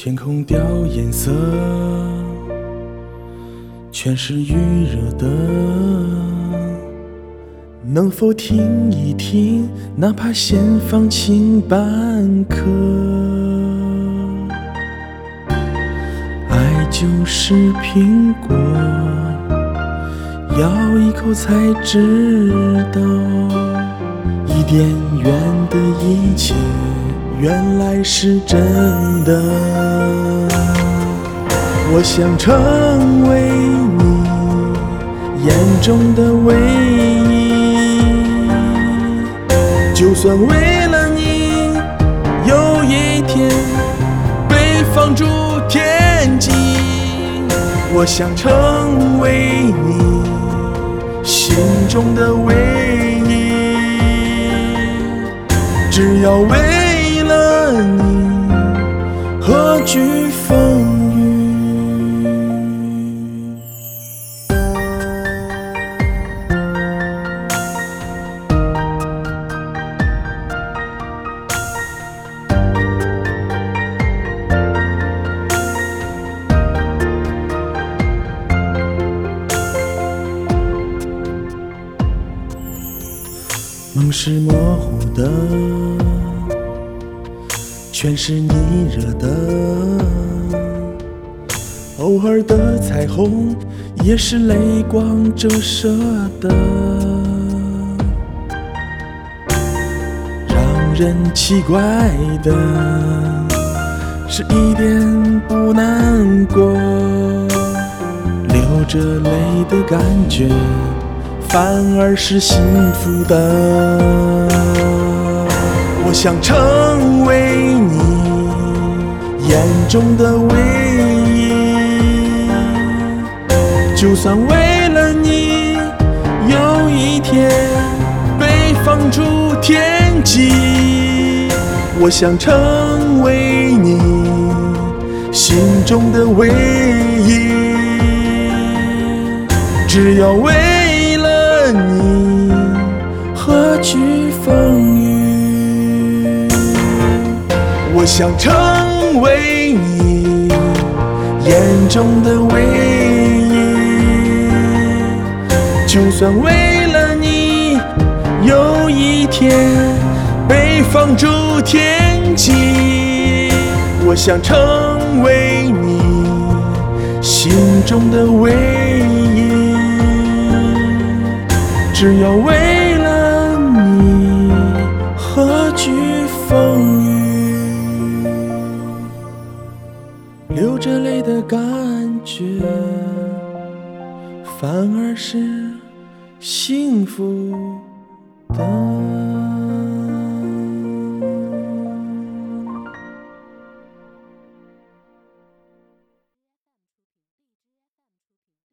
天空掉颜色，全是预热的。能否听一听，哪怕先放晴半刻？爱就是苹果，咬一口才知道，伊甸园的一切。原来是真的，我想成为你眼中的唯一，就算为了你有一天被放逐天际，我想成为你心中的唯一，只要为。你何惧风雨？梦是模糊的。全是你惹的，偶尔的彩虹也是泪光折射的，让人奇怪的是一点不难过，流着泪的感觉反而是幸福的。我想成为眼中的唯一，就算为了你有一天被放逐天际。我想成为你心中的唯一，只要为了你何惧风雨。我想成为你眼中的唯一，就算为了你有一天被放逐天际。我想成为你心中的唯一，只要为流着泪的感觉，反而是幸福的。